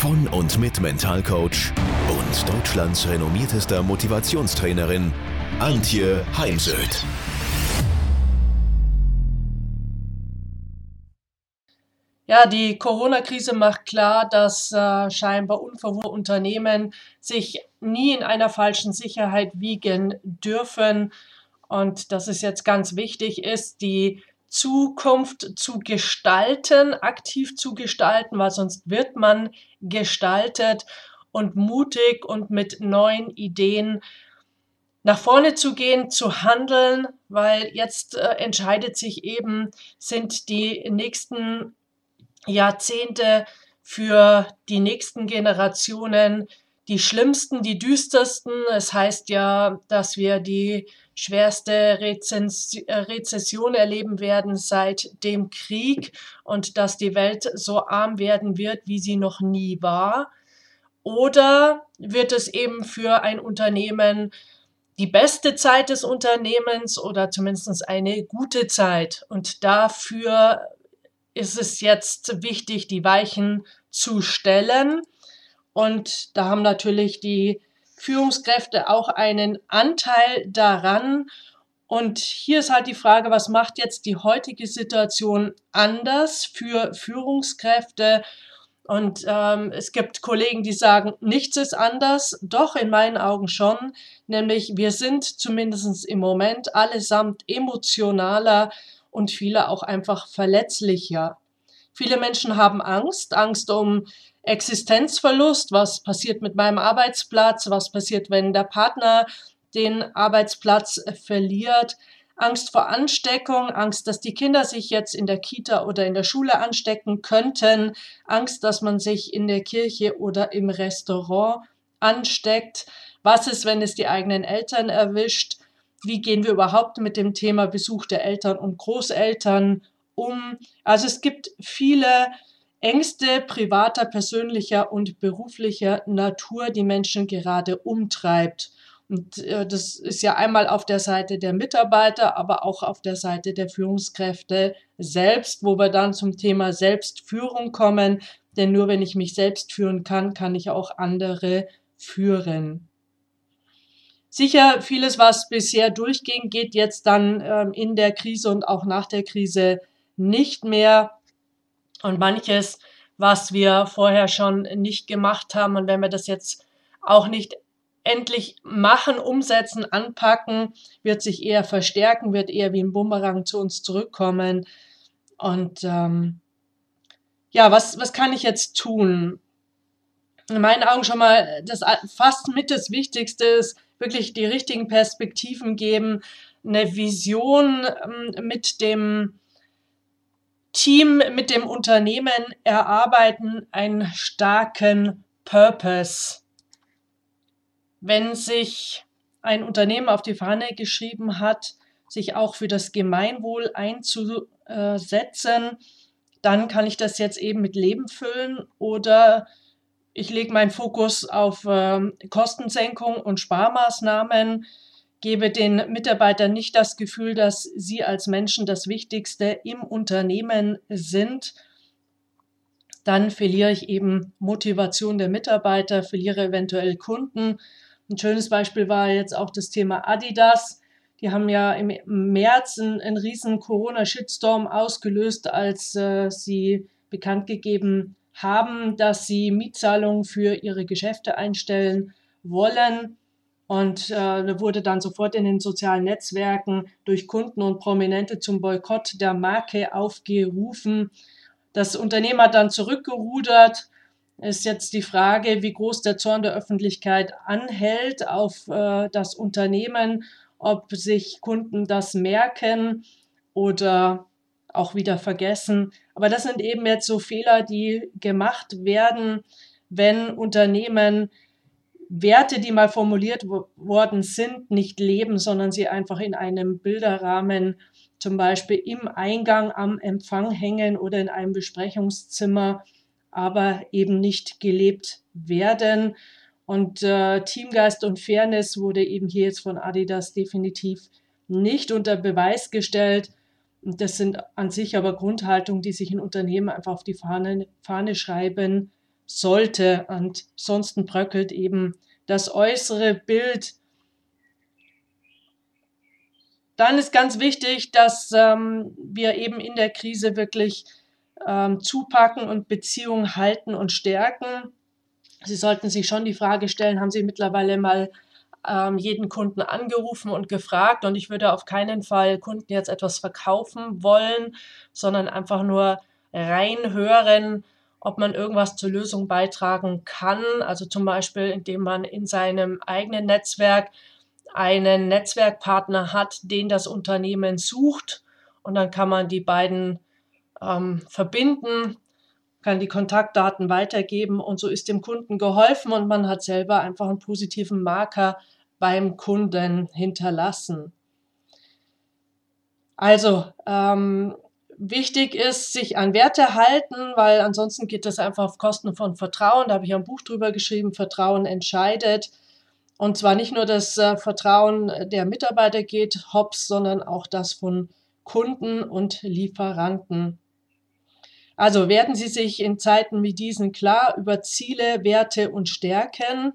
von und mit Mentalcoach und Deutschlands renommiertester Motivationstrainerin Antje Heimsöth. Ja, die Corona-Krise macht klar, dass äh, scheinbar unverhohlte Unternehmen sich nie in einer falschen Sicherheit wiegen dürfen. Und dass es jetzt ganz wichtig ist, die Zukunft zu gestalten, aktiv zu gestalten, weil sonst wird man gestaltet und mutig und mit neuen Ideen nach vorne zu gehen, zu handeln, weil jetzt äh, entscheidet sich eben, sind die nächsten Jahrzehnte für die nächsten Generationen die schlimmsten, die düstersten. Es heißt ja, dass wir die schwerste Rezens äh, Rezession erleben werden seit dem Krieg und dass die Welt so arm werden wird, wie sie noch nie war. Oder wird es eben für ein Unternehmen die beste Zeit des Unternehmens oder zumindest eine gute Zeit? Und dafür ist es jetzt wichtig, die Weichen zu stellen. Und da haben natürlich die Führungskräfte auch einen Anteil daran. Und hier ist halt die Frage, was macht jetzt die heutige Situation anders für Führungskräfte? Und ähm, es gibt Kollegen, die sagen, nichts ist anders. Doch in meinen Augen schon. Nämlich wir sind zumindest im Moment allesamt emotionaler und viele auch einfach verletzlicher. Viele Menschen haben Angst, Angst um Existenzverlust, was passiert mit meinem Arbeitsplatz, was passiert, wenn der Partner den Arbeitsplatz verliert, Angst vor Ansteckung, Angst, dass die Kinder sich jetzt in der Kita oder in der Schule anstecken könnten, Angst, dass man sich in der Kirche oder im Restaurant ansteckt. Was ist, wenn es die eigenen Eltern erwischt? Wie gehen wir überhaupt mit dem Thema Besuch der Eltern und Großeltern um? Also es gibt viele Ängste privater, persönlicher und beruflicher Natur die Menschen gerade umtreibt. Und äh, das ist ja einmal auf der Seite der Mitarbeiter, aber auch auf der Seite der Führungskräfte selbst, wo wir dann zum Thema Selbstführung kommen. Denn nur wenn ich mich selbst führen kann, kann ich auch andere führen. Sicher, vieles, was bisher durchging, geht jetzt dann ähm, in der Krise und auch nach der Krise nicht mehr. Und manches, was wir vorher schon nicht gemacht haben, und wenn wir das jetzt auch nicht endlich machen, umsetzen, anpacken, wird sich eher verstärken, wird eher wie ein Bumerang zu uns zurückkommen. Und ähm, ja, was, was kann ich jetzt tun? In meinen Augen schon mal das fast mit das Wichtigste ist, wirklich die richtigen Perspektiven geben, eine Vision ähm, mit dem Team mit dem Unternehmen erarbeiten einen starken Purpose. Wenn sich ein Unternehmen auf die Fahne geschrieben hat, sich auch für das Gemeinwohl einzusetzen, dann kann ich das jetzt eben mit Leben füllen oder ich lege meinen Fokus auf äh, Kostensenkung und Sparmaßnahmen gebe den Mitarbeitern nicht das Gefühl, dass sie als Menschen das Wichtigste im Unternehmen sind, dann verliere ich eben Motivation der Mitarbeiter, verliere eventuell Kunden. Ein schönes Beispiel war jetzt auch das Thema Adidas. Die haben ja im März einen, einen riesen Corona-Shitstorm ausgelöst, als äh, sie bekannt gegeben haben, dass sie Mietzahlungen für ihre Geschäfte einstellen wollen. Und äh, wurde dann sofort in den sozialen Netzwerken durch Kunden und Prominente zum Boykott der Marke aufgerufen. Das Unternehmen hat dann zurückgerudert. Ist jetzt die Frage, wie groß der Zorn der Öffentlichkeit anhält auf äh, das Unternehmen, ob sich Kunden das merken oder auch wieder vergessen. Aber das sind eben jetzt so Fehler, die gemacht werden, wenn Unternehmen Werte, die mal formuliert worden sind, nicht leben, sondern sie einfach in einem Bilderrahmen zum Beispiel im Eingang am Empfang hängen oder in einem Besprechungszimmer, aber eben nicht gelebt werden. Und äh, Teamgeist und Fairness wurde eben hier jetzt von Adidas definitiv nicht unter Beweis gestellt. Das sind an sich aber Grundhaltungen, die sich in Unternehmen einfach auf die Fahne, Fahne schreiben sollte. Ansonsten bröckelt eben das äußere Bild. Dann ist ganz wichtig, dass ähm, wir eben in der Krise wirklich ähm, zupacken und Beziehungen halten und stärken. Sie sollten sich schon die Frage stellen, haben Sie mittlerweile mal ähm, jeden Kunden angerufen und gefragt und ich würde auf keinen Fall Kunden jetzt etwas verkaufen wollen, sondern einfach nur reinhören, ob man irgendwas zur Lösung beitragen kann. Also zum Beispiel, indem man in seinem eigenen Netzwerk einen Netzwerkpartner hat, den das Unternehmen sucht. Und dann kann man die beiden ähm, verbinden, kann die Kontaktdaten weitergeben und so ist dem Kunden geholfen und man hat selber einfach einen positiven Marker beim Kunden hinterlassen. Also ähm, wichtig ist, sich an Werte halten, weil ansonsten geht das einfach auf Kosten von Vertrauen. Da habe ich ein Buch drüber geschrieben, Vertrauen entscheidet. Und zwar nicht nur das äh, Vertrauen der Mitarbeiter geht hops, sondern auch das von Kunden und Lieferanten. Also werden Sie sich in Zeiten wie diesen klar über Ziele, Werte und Stärken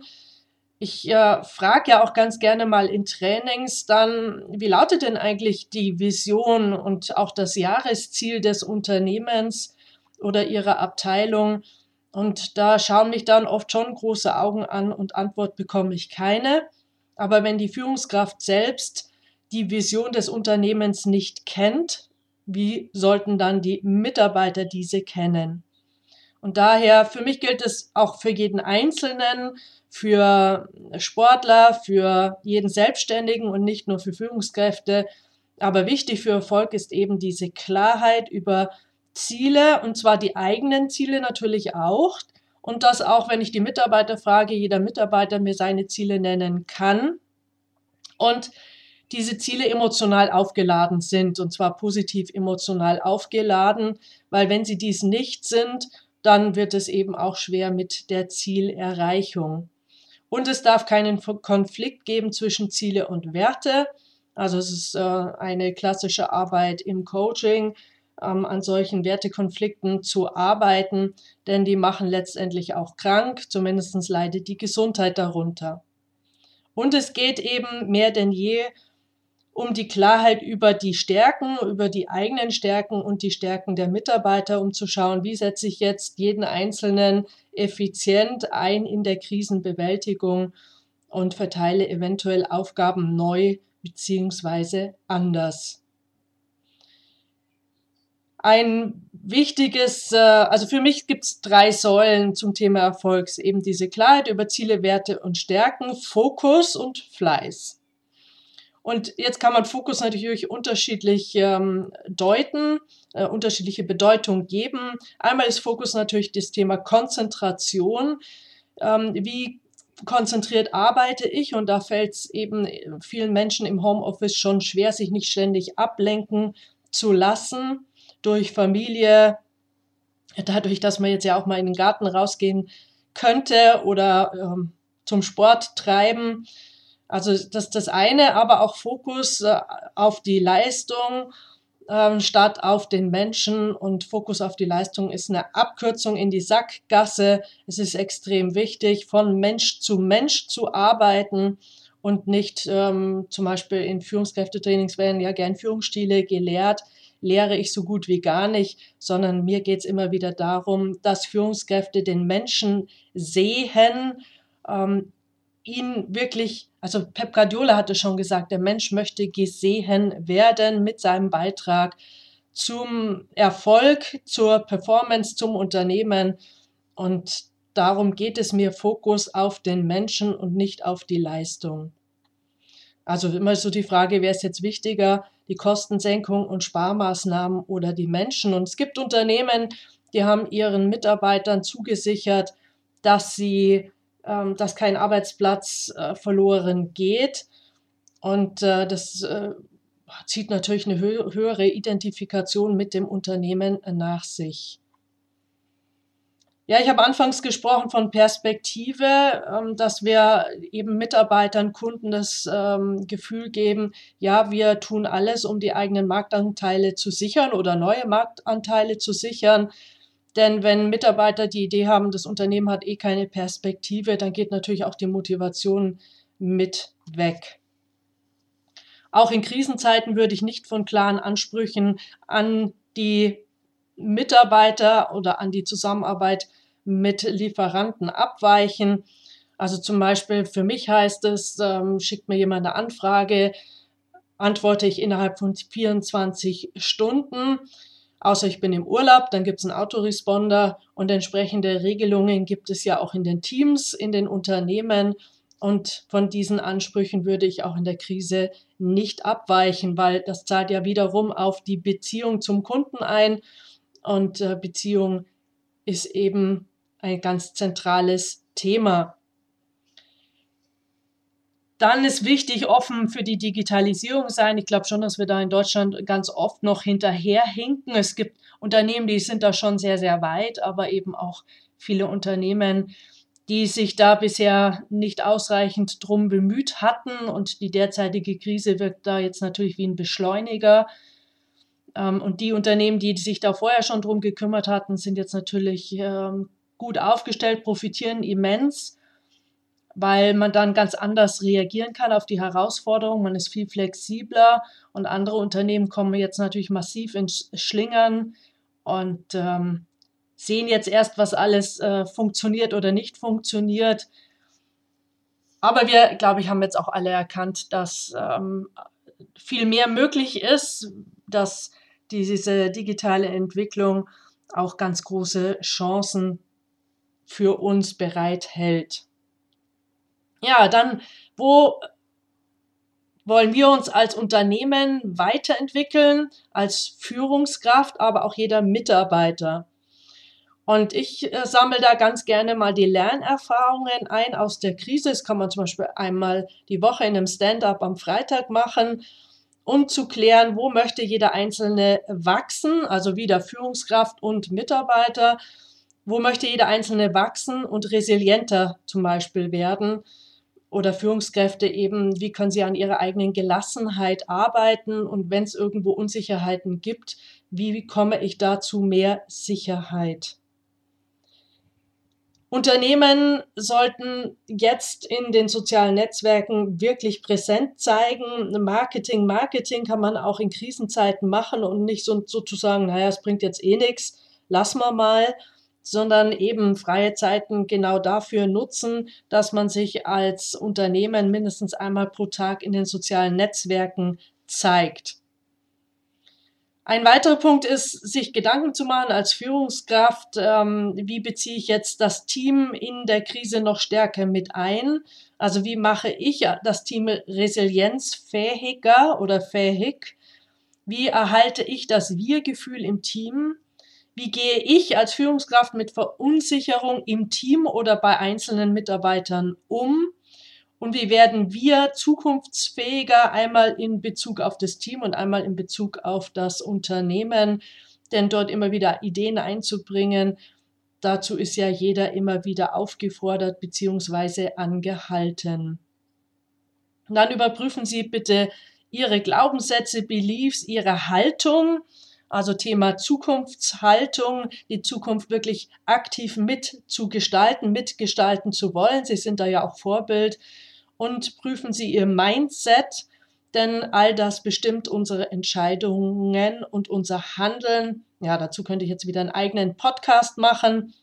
ich äh, frage ja auch ganz gerne mal in Trainings dann, wie lautet denn eigentlich die Vision und auch das Jahresziel des Unternehmens oder Ihrer Abteilung? Und da schauen mich dann oft schon große Augen an und Antwort bekomme ich keine. Aber wenn die Führungskraft selbst die Vision des Unternehmens nicht kennt, wie sollten dann die Mitarbeiter diese kennen? Und daher, für mich gilt es auch für jeden Einzelnen, für Sportler, für jeden Selbstständigen und nicht nur für Führungskräfte. Aber wichtig für Erfolg ist eben diese Klarheit über Ziele und zwar die eigenen Ziele natürlich auch. Und das auch, wenn ich die Mitarbeiter frage, jeder Mitarbeiter mir seine Ziele nennen kann. Und diese Ziele emotional aufgeladen sind und zwar positiv emotional aufgeladen, weil wenn sie dies nicht sind, dann wird es eben auch schwer mit der Zielerreichung. Und es darf keinen Konflikt geben zwischen Ziele und Werte. Also es ist äh, eine klassische Arbeit im Coaching, ähm, an solchen Wertekonflikten zu arbeiten, denn die machen letztendlich auch krank, zumindest leidet die Gesundheit darunter. Und es geht eben mehr denn je um die Klarheit über die Stärken, über die eigenen Stärken und die Stärken der Mitarbeiter, um zu schauen, wie setze ich jetzt jeden Einzelnen effizient ein in der Krisenbewältigung und verteile eventuell Aufgaben neu beziehungsweise anders. Ein wichtiges, äh, also für mich gibt es drei Säulen zum Thema Erfolgs, eben diese Klarheit über Ziele, Werte und Stärken, Fokus und Fleiß. Und jetzt kann man Fokus natürlich unterschiedlich ähm, deuten, äh, unterschiedliche Bedeutung geben. Einmal ist Fokus natürlich das Thema Konzentration. Ähm, wie konzentriert arbeite ich? Und da fällt es eben vielen Menschen im Homeoffice schon schwer, sich nicht ständig ablenken zu lassen durch Familie, dadurch, dass man jetzt ja auch mal in den Garten rausgehen könnte oder ähm, zum Sport treiben. Also das das eine, aber auch Fokus äh, auf die Leistung ähm, statt auf den Menschen und Fokus auf die Leistung ist eine Abkürzung in die Sackgasse. Es ist extrem wichtig, von Mensch zu Mensch zu arbeiten und nicht ähm, zum Beispiel in Führungskräftetrainings werden ja gern Führungsstile gelehrt, lehre ich so gut wie gar nicht, sondern mir geht es immer wieder darum, dass Führungskräfte den Menschen sehen, ähm, ihn wirklich, also Pep Guardiola hatte schon gesagt, der Mensch möchte gesehen werden mit seinem Beitrag zum Erfolg, zur Performance, zum Unternehmen. Und darum geht es mir, Fokus auf den Menschen und nicht auf die Leistung. Also immer so die Frage, wer ist jetzt wichtiger, die Kostensenkung und Sparmaßnahmen oder die Menschen? Und es gibt Unternehmen, die haben ihren Mitarbeitern zugesichert, dass sie ähm, dass kein Arbeitsplatz äh, verloren geht. Und äh, das äh, zieht natürlich eine hö höhere Identifikation mit dem Unternehmen nach sich. Ja, ich habe anfangs gesprochen von Perspektive, ähm, dass wir eben Mitarbeitern, Kunden das ähm, Gefühl geben, ja, wir tun alles, um die eigenen Marktanteile zu sichern oder neue Marktanteile zu sichern. Denn wenn Mitarbeiter die Idee haben, das Unternehmen hat eh keine Perspektive, dann geht natürlich auch die Motivation mit weg. Auch in Krisenzeiten würde ich nicht von klaren Ansprüchen an die Mitarbeiter oder an die Zusammenarbeit mit Lieferanten abweichen. Also zum Beispiel für mich heißt es, ähm, schickt mir jemand eine Anfrage, antworte ich innerhalb von 24 Stunden. Außer ich bin im Urlaub, dann gibt es einen Autoresponder und entsprechende Regelungen gibt es ja auch in den Teams, in den Unternehmen. Und von diesen Ansprüchen würde ich auch in der Krise nicht abweichen, weil das zahlt ja wiederum auf die Beziehung zum Kunden ein. Und äh, Beziehung ist eben ein ganz zentrales Thema. Dann ist wichtig, offen für die Digitalisierung sein. Ich glaube schon, dass wir da in Deutschland ganz oft noch hinterherhinken. Es gibt Unternehmen, die sind da schon sehr, sehr weit, aber eben auch viele Unternehmen, die sich da bisher nicht ausreichend drum bemüht hatten. Und die derzeitige Krise wirkt da jetzt natürlich wie ein Beschleuniger. Ähm, und die Unternehmen, die sich da vorher schon drum gekümmert hatten, sind jetzt natürlich ähm, gut aufgestellt, profitieren immens, weil man dann ganz anders reagieren kann auf die Herausforderungen. Man ist viel flexibler und andere Unternehmen kommen jetzt natürlich massiv ins Schlingern und ähm, sehen jetzt erst, was alles äh, funktioniert oder nicht funktioniert. Aber wir, glaube ich, haben jetzt auch alle erkannt, dass ähm, viel mehr möglich ist, dass diese digitale Entwicklung auch ganz große Chancen für uns bereithält. Ja, dann, wo wollen wir uns als Unternehmen weiterentwickeln, als Führungskraft, aber auch jeder Mitarbeiter. Und ich äh, sammle da ganz gerne mal die Lernerfahrungen ein aus der Krise. Das kann man zum Beispiel einmal die Woche in einem Stand-up am Freitag machen, um zu klären, wo möchte jeder Einzelne wachsen, also wieder Führungskraft und Mitarbeiter wo möchte jeder Einzelne wachsen und resilienter zum Beispiel werden? Oder Führungskräfte eben, wie können sie an ihrer eigenen Gelassenheit arbeiten? Und wenn es irgendwo Unsicherheiten gibt, wie komme ich dazu mehr Sicherheit? Unternehmen sollten jetzt in den sozialen Netzwerken wirklich präsent zeigen. Marketing, Marketing kann man auch in Krisenzeiten machen und nicht so, sozusagen, naja, es bringt jetzt eh nichts, lassen wir mal, sondern eben freie Zeiten genau dafür nutzen, dass man sich als Unternehmen mindestens einmal pro Tag in den sozialen Netzwerken zeigt. Ein weiterer Punkt ist, sich Gedanken zu machen als Führungskraft, ähm, wie beziehe ich jetzt das Team in der Krise noch stärker mit ein? Also wie mache ich das Team resilienzfähiger oder fähig? Wie erhalte ich das Wir-Gefühl im Team? Wie gehe ich als Führungskraft mit Verunsicherung im Team oder bei einzelnen Mitarbeitern um? Und wie werden wir zukunftsfähiger einmal in Bezug auf das Team und einmal in Bezug auf das Unternehmen? Denn dort immer wieder Ideen einzubringen, dazu ist ja jeder immer wieder aufgefordert bzw. angehalten. Und dann überprüfen Sie bitte Ihre Glaubenssätze, Beliefs, Ihre Haltung also Thema Zukunftshaltung, die Zukunft wirklich aktiv mitzugestalten, mitgestalten zu wollen. Sie sind da ja auch Vorbild und prüfen Sie Ihr Mindset, denn all das bestimmt unsere Entscheidungen und unser Handeln. Ja, dazu könnte ich jetzt wieder einen eigenen Podcast machen.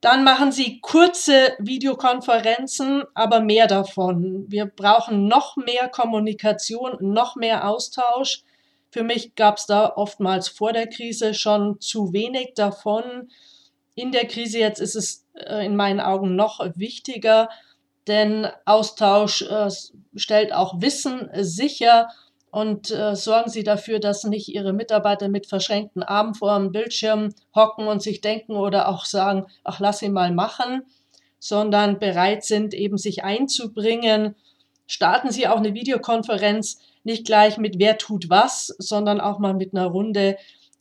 Dann machen Sie kurze Videokonferenzen, aber mehr davon. Wir brauchen noch mehr Kommunikation, noch mehr Austausch. Für mich gab es da oftmals vor der Krise schon zu wenig davon. In der Krise jetzt ist es äh, in meinen Augen noch wichtiger, denn Austausch äh, stellt auch Wissen sicher und äh, sorgen Sie dafür, dass nicht Ihre Mitarbeiter mit verschränkten Armen vor dem Bildschirm hocken und sich denken oder auch sagen, ach, lass ihn mal machen, sondern bereit sind, eben sich einzubringen. Starten Sie auch eine Videokonferenz nicht gleich mit wer tut was, sondern auch mal mit einer Runde,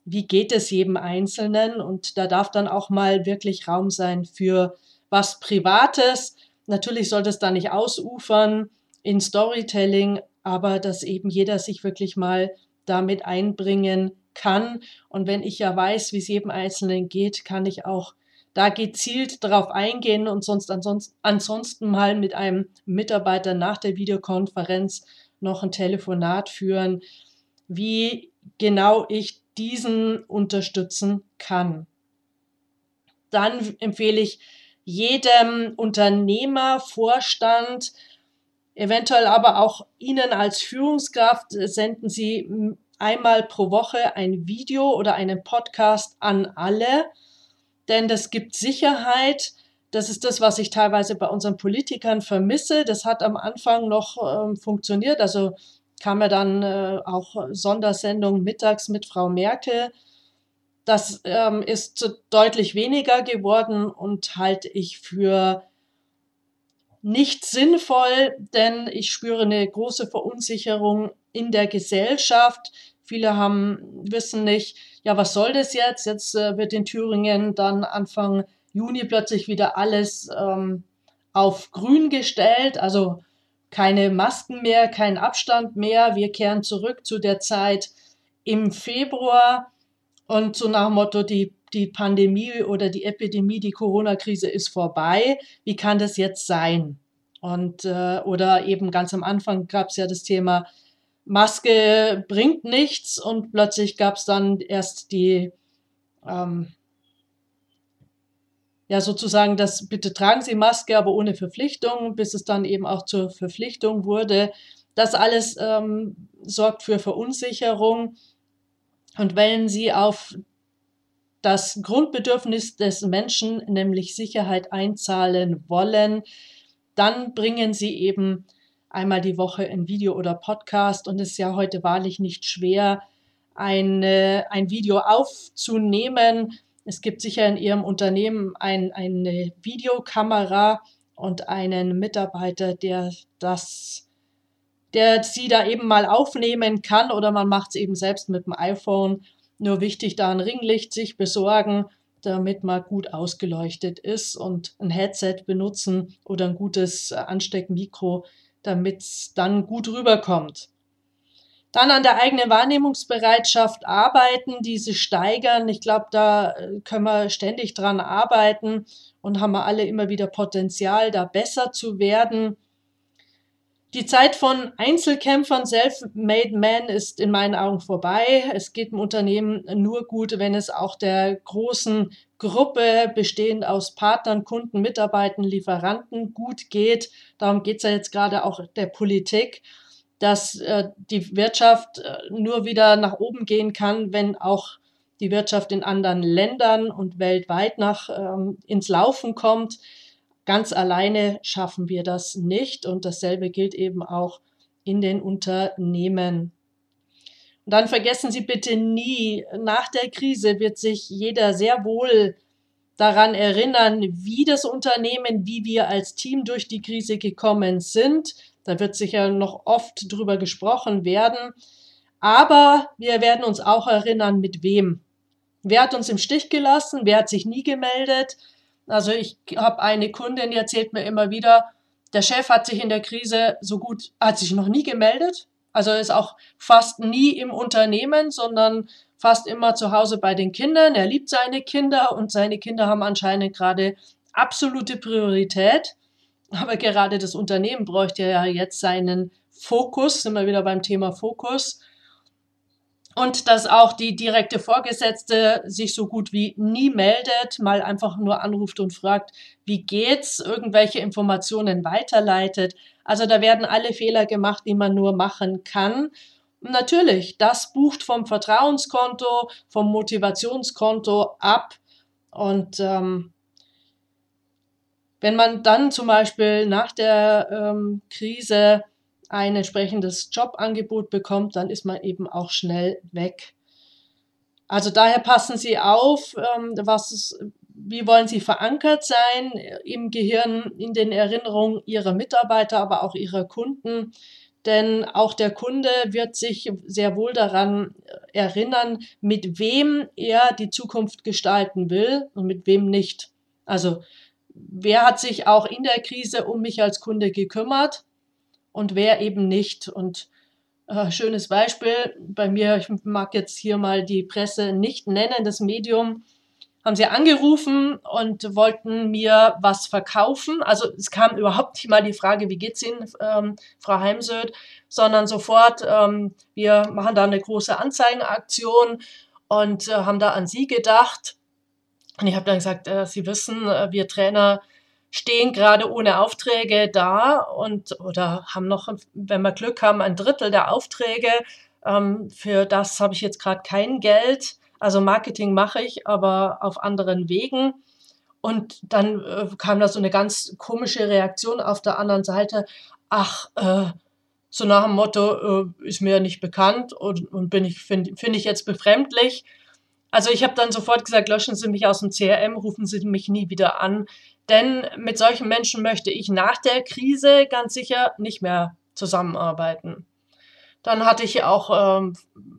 wie geht es jedem Einzelnen. Und da darf dann auch mal wirklich Raum sein für was Privates. Natürlich sollte es da nicht ausufern in Storytelling, aber dass eben jeder sich wirklich mal damit einbringen kann. Und wenn ich ja weiß, wie es jedem Einzelnen geht, kann ich auch da gezielt darauf eingehen und sonst ansonsten, ansonsten mal mit einem Mitarbeiter nach der Videokonferenz noch ein Telefonat führen, wie genau ich diesen unterstützen kann. Dann empfehle ich jedem Unternehmer, Vorstand, eventuell aber auch Ihnen als Führungskraft, senden Sie einmal pro Woche ein Video oder einen Podcast an alle, denn das gibt Sicherheit. Das ist das, was ich teilweise bei unseren Politikern vermisse. Das hat am Anfang noch ähm, funktioniert. Also kam ja dann äh, auch Sondersendung mittags mit Frau Merkel. Das ähm, ist deutlich weniger geworden und halte ich für nicht sinnvoll, denn ich spüre eine große Verunsicherung in der Gesellschaft. Viele haben, wissen nicht, ja, was soll das jetzt? Jetzt äh, wird in Thüringen dann Anfang Juni plötzlich wieder alles ähm, auf grün gestellt, also keine Masken mehr, kein Abstand mehr. Wir kehren zurück zu der Zeit im Februar und so nach dem Motto, die, die Pandemie oder die Epidemie, die Corona-Krise ist vorbei. Wie kann das jetzt sein? Und äh, oder eben ganz am Anfang gab es ja das Thema Maske bringt nichts und plötzlich gab es dann erst die, ähm, ja sozusagen das, bitte tragen Sie Maske, aber ohne Verpflichtung, bis es dann eben auch zur Verpflichtung wurde. Das alles ähm, sorgt für Verunsicherung. Und wenn Sie auf das Grundbedürfnis des Menschen, nämlich Sicherheit, einzahlen wollen, dann bringen Sie eben einmal die Woche ein Video oder Podcast und es ist ja heute wahrlich nicht schwer, ein, ein Video aufzunehmen. Es gibt sicher in Ihrem Unternehmen ein, eine Videokamera und einen Mitarbeiter, der das, der Sie da eben mal aufnehmen kann oder man macht es eben selbst mit dem iPhone. Nur wichtig, da ein Ringlicht sich besorgen, damit man gut ausgeleuchtet ist und ein Headset benutzen oder ein gutes Ansteckmikro, damit es dann gut rüberkommt. Dann an der eigenen Wahrnehmungsbereitschaft arbeiten, diese steigern. Ich glaube, da äh, können wir ständig dran arbeiten und haben wir alle immer wieder Potenzial, da besser zu werden. Die Zeit von Einzelkämpfern, Self-Made Man ist in meinen Augen vorbei. Es geht im Unternehmen nur gut, wenn es auch der großen Gruppe bestehend aus Partnern, Kunden, Mitarbeitern, Lieferanten gut geht. Darum geht es ja jetzt gerade auch der Politik, dass äh, die Wirtschaft äh, nur wieder nach oben gehen kann, wenn auch die Wirtschaft in anderen Ländern und weltweit nach ähm, ins Laufen kommt. Ganz alleine schaffen wir das nicht und dasselbe gilt eben auch in den Unternehmen. Und dann vergessen Sie bitte nie, nach der Krise wird sich jeder sehr wohl daran erinnern, wie das Unternehmen, wie wir als Team durch die Krise gekommen sind. Da wird sicher noch oft drüber gesprochen werden. Aber wir werden uns auch erinnern, mit wem. Wer hat uns im Stich gelassen? Wer hat sich nie gemeldet? Also ich habe eine Kundin, die erzählt mir immer wieder, der Chef hat sich in der Krise so gut, hat sich noch nie gemeldet. Also ist auch fast nie im Unternehmen, sondern fast immer zu Hause bei den Kindern. Er liebt seine Kinder und seine Kinder haben anscheinend gerade absolute Priorität. Aber gerade das Unternehmen bräuchte ja jetzt seinen Fokus, sind wir wieder beim Thema Fokus und dass auch die direkte Vorgesetzte sich so gut wie nie meldet, mal einfach nur anruft und fragt, wie geht's, irgendwelche Informationen weiterleitet. Also da werden alle Fehler gemacht, die man nur machen kann. Und natürlich, das bucht vom Vertrauenskonto, vom Motivationskonto ab. Und ähm, wenn man dann zum Beispiel nach der ähm, Krise ein entsprechendes Jobangebot bekommt, dann ist man eben auch schnell weg. Also daher passen Sie auf, ähm, was wie wollen sie verankert sein im Gehirn, in den Erinnerungen ihrer Mitarbeiter, aber auch ihrer Kunden? Denn auch der Kunde wird sich sehr wohl daran erinnern, mit wem er die Zukunft gestalten will und mit wem nicht. Also wer hat sich auch in der Krise um mich als Kunde gekümmert und wer eben nicht. Und äh, schönes Beispiel bei mir, ich mag jetzt hier mal die Presse nicht nennen, das Medium haben sie angerufen und wollten mir was verkaufen. Also es kam überhaupt nicht mal die Frage, wie geht's Ihnen, ähm, Frau Heimsöth, sondern sofort, ähm, wir machen da eine große Anzeigenaktion und äh, haben da an Sie gedacht. Und ich habe dann gesagt, äh, Sie wissen, äh, wir Trainer stehen gerade ohne Aufträge da und oder haben noch, wenn wir Glück haben, ein Drittel der Aufträge. Ähm, für das habe ich jetzt gerade kein Geld. Also Marketing mache ich, aber auf anderen Wegen. Und dann äh, kam da so eine ganz komische Reaktion auf der anderen Seite. Ach, äh, so nach dem Motto, äh, ist mir nicht bekannt und, und ich, finde find ich jetzt befremdlich. Also ich habe dann sofort gesagt, löschen Sie mich aus dem CRM, rufen Sie mich nie wieder an. Denn mit solchen Menschen möchte ich nach der Krise ganz sicher nicht mehr zusammenarbeiten. Dann hatte ich auch ähm,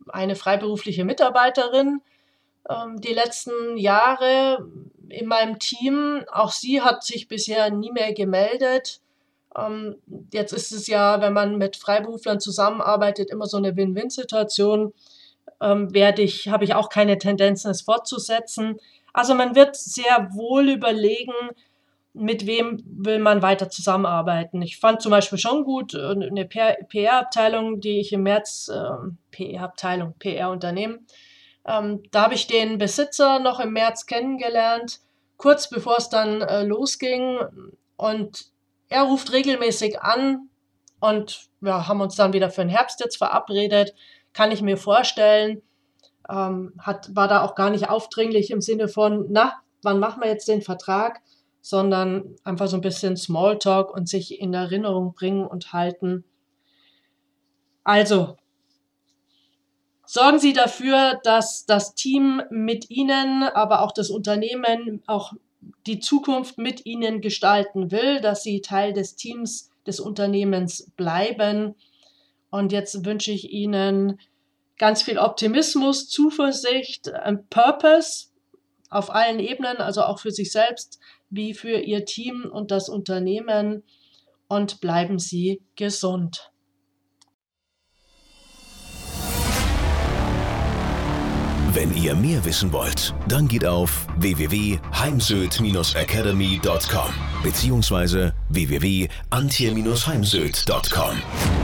eine freiberufliche Mitarbeiterin, ähm, die letzten Jahre in meinem Team. Auch sie hat sich bisher nie mehr gemeldet. Ähm, jetzt ist es ja, wenn man mit Freiberuflern zusammenarbeitet, immer so eine Win-Win-Situation. Ähm, werde ich, habe ich auch keine Tendenzen, es fortzusetzen. Also man wird sehr wohl überlegen, mit wem will man weiter zusammenarbeiten. Ich fand zum Beispiel schon gut äh, eine PR-Abteilung, die ich im März, äh, PR-Abteilung, PR-Unternehmen, ähm, da habe ich den Besitzer noch im März kennengelernt, kurz bevor es dann äh, losging. Und er ruft regelmäßig an und wir haben uns dann wieder für den Herbst jetzt verabredet. Kann ich mir vorstellen. Ähm, hat, war da auch gar nicht aufdringlich im Sinne von, na, wann machen wir jetzt den Vertrag, sondern einfach so ein bisschen Smalltalk und sich in Erinnerung bringen und halten. Also, Sorgen Sie dafür, dass das Team mit Ihnen, aber auch das Unternehmen auch die Zukunft mit Ihnen gestalten will, dass Sie Teil des Teams des Unternehmens bleiben. Und jetzt wünsche ich Ihnen ganz viel Optimismus, Zuversicht, Purpose auf allen Ebenen, also auch für sich selbst wie für Ihr Team und das Unternehmen. Und bleiben Sie gesund. Wenn ihr mehr wissen wollt, dann geht auf www.heimsöd-academy.com bzw. www.antje-heimsöd.com.